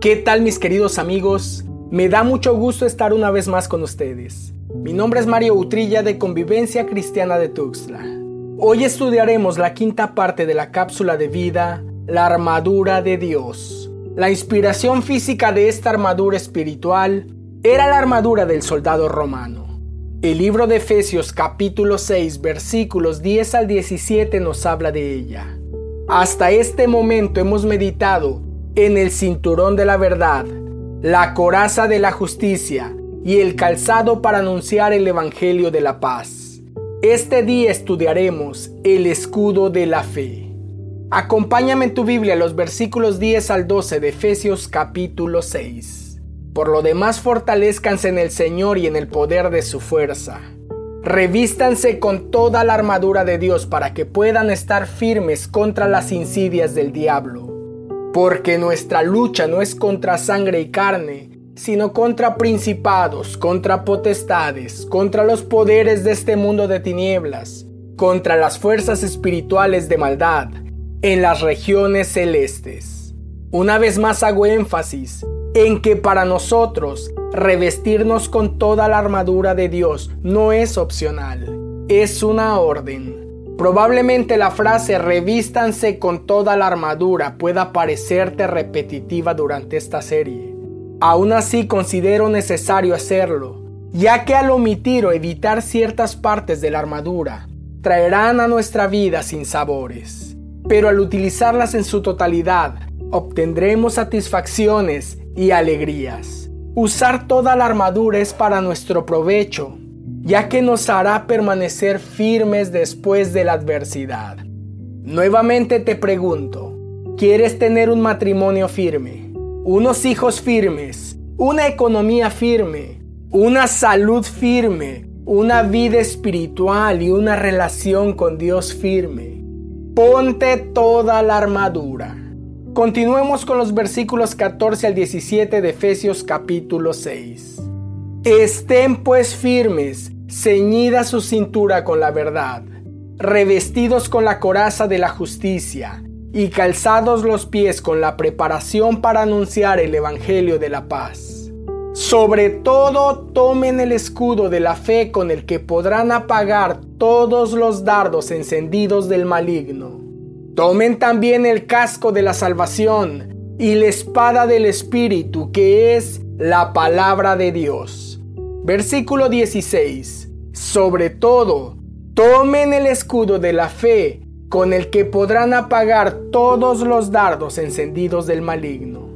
¿Qué tal mis queridos amigos? Me da mucho gusto estar una vez más con ustedes. Mi nombre es Mario Utrilla de Convivencia Cristiana de Tuxtla. Hoy estudiaremos la quinta parte de la cápsula de vida, la armadura de Dios. La inspiración física de esta armadura espiritual era la armadura del soldado romano. El libro de Efesios capítulo 6 versículos 10 al 17 nos habla de ella. Hasta este momento hemos meditado en el cinturón de la verdad, la coraza de la justicia y el calzado para anunciar el Evangelio de la paz. Este día estudiaremos el escudo de la fe. Acompáñame en tu Biblia los versículos 10 al 12 de Efesios capítulo 6. Por lo demás fortalezcanse en el Señor y en el poder de su fuerza Revístanse con toda la armadura de Dios para que puedan estar firmes contra las insidias del diablo. Porque nuestra lucha no es contra sangre y carne, sino contra principados, contra potestades, contra los poderes de este mundo de tinieblas, contra las fuerzas espirituales de maldad en las regiones celestes. Una vez más hago énfasis en que para nosotros revestirnos con toda la armadura de Dios no es opcional, es una orden. Probablemente la frase revístanse con toda la armadura pueda parecerte repetitiva durante esta serie. Aún así considero necesario hacerlo, ya que al omitir o evitar ciertas partes de la armadura, traerán a nuestra vida sin sabores. Pero al utilizarlas en su totalidad, obtendremos satisfacciones y alegrías. Usar toda la armadura es para nuestro provecho, ya que nos hará permanecer firmes después de la adversidad. Nuevamente te pregunto, ¿quieres tener un matrimonio firme, unos hijos firmes, una economía firme, una salud firme, una vida espiritual y una relación con Dios firme? Ponte toda la armadura. Continuemos con los versículos 14 al 17 de Efesios capítulo 6. Estén pues firmes, ceñida su cintura con la verdad, revestidos con la coraza de la justicia y calzados los pies con la preparación para anunciar el Evangelio de la paz. Sobre todo tomen el escudo de la fe con el que podrán apagar todos los dardos encendidos del maligno Tomen también el casco de la salvación y la espada del Espíritu, que es la palabra de Dios. Versículo 16. Sobre todo, tomen el escudo de la fe, con el que podrán apagar todos los dardos encendidos del maligno.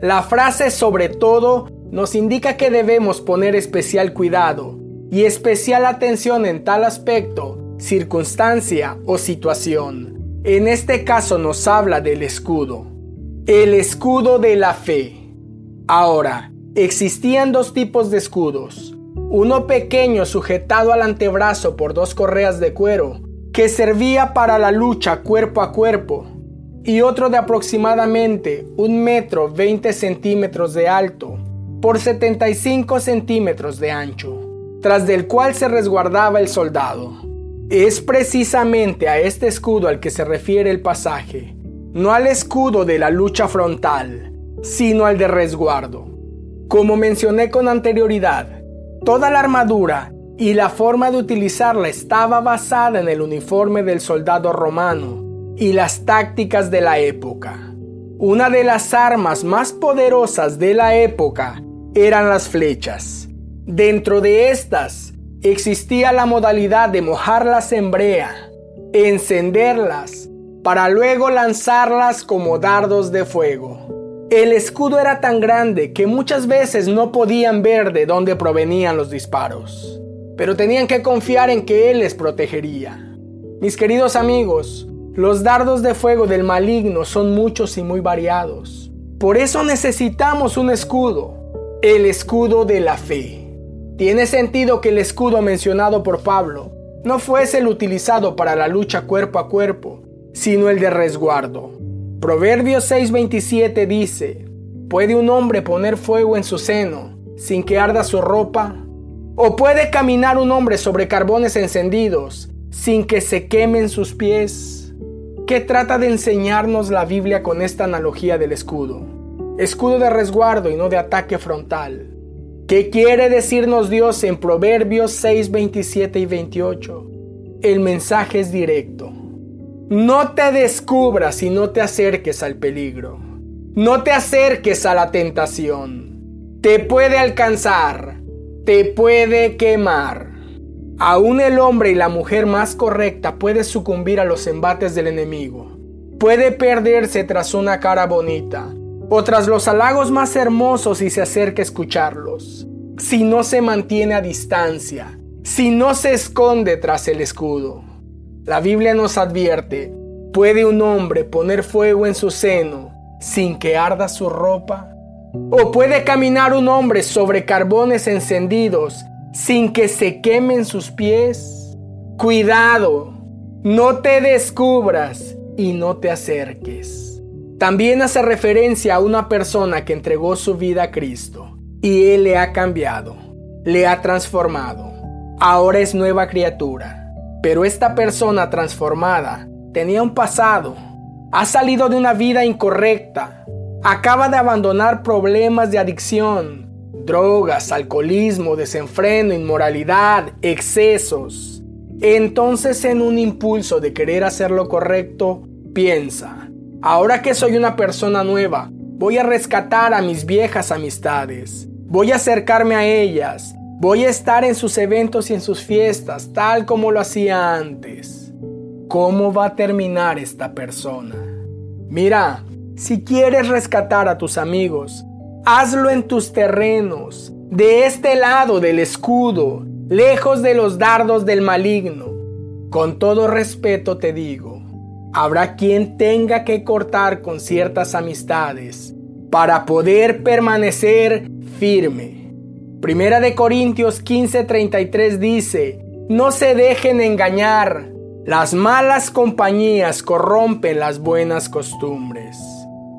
La frase sobre todo nos indica que debemos poner especial cuidado y especial atención en tal aspecto, circunstancia o situación en este caso nos habla del escudo, el escudo de la fe. Ahora, existían dos tipos de escudos, uno pequeño sujetado al antebrazo por dos correas de cuero, que servía para la lucha cuerpo a cuerpo, y otro de aproximadamente un metro 20 centímetros de alto por 75 centímetros de ancho, tras del cual se resguardaba el soldado. Es precisamente a este escudo al que se refiere el pasaje, no al escudo de la lucha frontal, sino al de resguardo. Como mencioné con anterioridad, toda la armadura y la forma de utilizarla estaba basada en el uniforme del soldado romano y las tácticas de la época. Una de las armas más poderosas de la época eran las flechas. Dentro de estas existía la modalidad de mojarlas en brea, encenderlas, para luego lanzarlas como dardos de fuego. El escudo era tan grande que muchas veces no podían ver de dónde provenían los disparos, pero tenían que confiar en que Él les protegería. Mis queridos amigos, los dardos de fuego del maligno son muchos y muy variados. Por eso necesitamos un escudo, el escudo de la fe. Tiene sentido que el escudo mencionado por Pablo no fuese el utilizado para la lucha cuerpo a cuerpo, sino el de resguardo. Proverbios 6:27 dice, ¿puede un hombre poner fuego en su seno sin que arda su ropa? ¿O puede caminar un hombre sobre carbones encendidos sin que se quemen sus pies? ¿Qué trata de enseñarnos la Biblia con esta analogía del escudo? escudo de resguardo y no de ataque frontal. ¿Qué quiere decirnos Dios en Proverbios 6, 27 y 28? El mensaje es directo. No te descubras y no te acerques al peligro. No te acerques a la tentación. Te puede alcanzar. Te puede quemar. Aún el hombre y la mujer más correcta puede sucumbir a los embates del enemigo. Puede perderse tras una cara bonita o tras los halagos más hermosos y se acerca a escucharlos. Si no se mantiene a distancia, si no se esconde tras el escudo. La Biblia nos advierte, ¿puede un hombre poner fuego en su seno sin que arda su ropa? ¿O puede caminar un hombre sobre carbones encendidos sin que se quemen sus pies? Cuidado, no te descubras y no te acerques. También hace referencia a una persona que entregó su vida a Cristo y Él le ha cambiado, le ha transformado. Ahora es nueva criatura. Pero esta persona transformada tenía un pasado, ha salido de una vida incorrecta, acaba de abandonar problemas de adicción, drogas, alcoholismo, desenfreno, inmoralidad, excesos. Entonces en un impulso de querer hacer lo correcto, piensa, ahora que soy una persona nueva, voy a rescatar a mis viejas amistades, voy a acercarme a ellas, Voy a estar en sus eventos y en sus fiestas, tal como lo hacía antes. ¿Cómo va a terminar esta persona? Mira, si quieres rescatar a tus amigos, hazlo en tus terrenos, de este lado del escudo, lejos de los dardos del maligno. Con todo respeto te digo, habrá quien tenga que cortar con ciertas amistades para poder permanecer firme. Primera de Corintios 15:33 dice, no se dejen engañar, las malas compañías corrompen las buenas costumbres.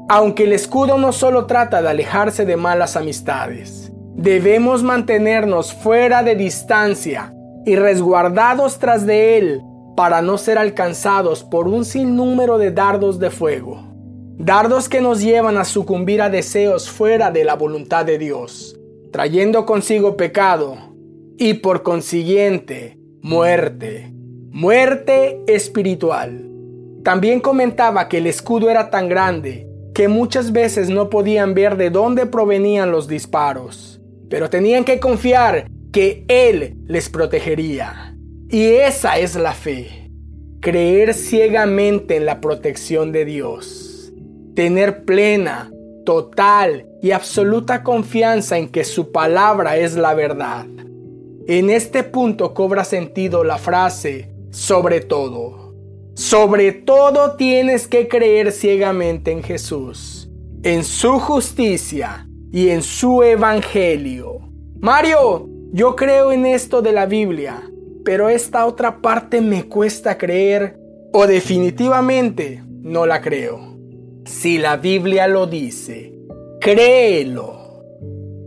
Aunque el escudo no solo trata de alejarse de malas amistades, debemos mantenernos fuera de distancia y resguardados tras de él para no ser alcanzados por un sinnúmero de dardos de fuego. Dardos que nos llevan a sucumbir a deseos fuera de la voluntad de Dios trayendo consigo pecado y por consiguiente muerte, muerte espiritual. También comentaba que el escudo era tan grande que muchas veces no podían ver de dónde provenían los disparos, pero tenían que confiar que Él les protegería. Y esa es la fe, creer ciegamente en la protección de Dios, tener plena, total y absoluta confianza en que su palabra es la verdad. En este punto cobra sentido la frase sobre todo. Sobre todo tienes que creer ciegamente en Jesús, en su justicia y en su evangelio. Mario, yo creo en esto de la Biblia, pero esta otra parte me cuesta creer o definitivamente no la creo. Si la Biblia lo dice, créelo.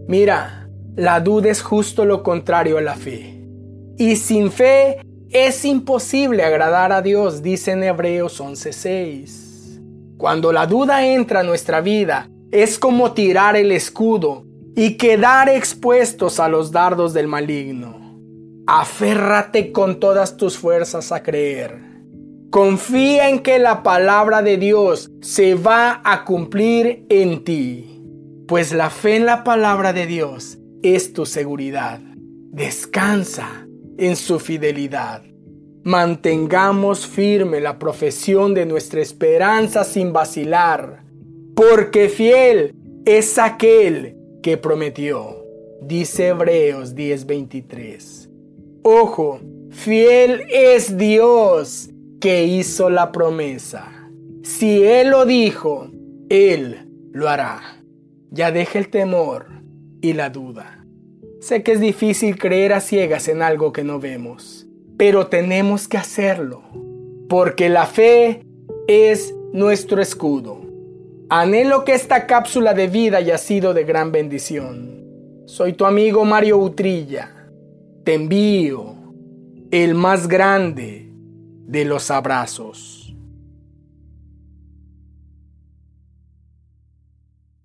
Mira, la duda es justo lo contrario a la fe. Y sin fe es imposible agradar a Dios, dice en Hebreos 11:6. Cuando la duda entra a nuestra vida, es como tirar el escudo y quedar expuestos a los dardos del maligno. Aférrate con todas tus fuerzas a creer Confía en que la palabra de Dios se va a cumplir en ti, pues la fe en la palabra de Dios es tu seguridad. Descansa en su fidelidad. Mantengamos firme la profesión de nuestra esperanza sin vacilar, porque fiel es aquel que prometió, dice Hebreos 10:23. Ojo, fiel es Dios que hizo la promesa. Si Él lo dijo, Él lo hará. Ya deja el temor y la duda. Sé que es difícil creer a ciegas en algo que no vemos, pero tenemos que hacerlo, porque la fe es nuestro escudo. Anhelo que esta cápsula de vida haya sido de gran bendición. Soy tu amigo Mario Utrilla. Te envío el más grande de los abrazos.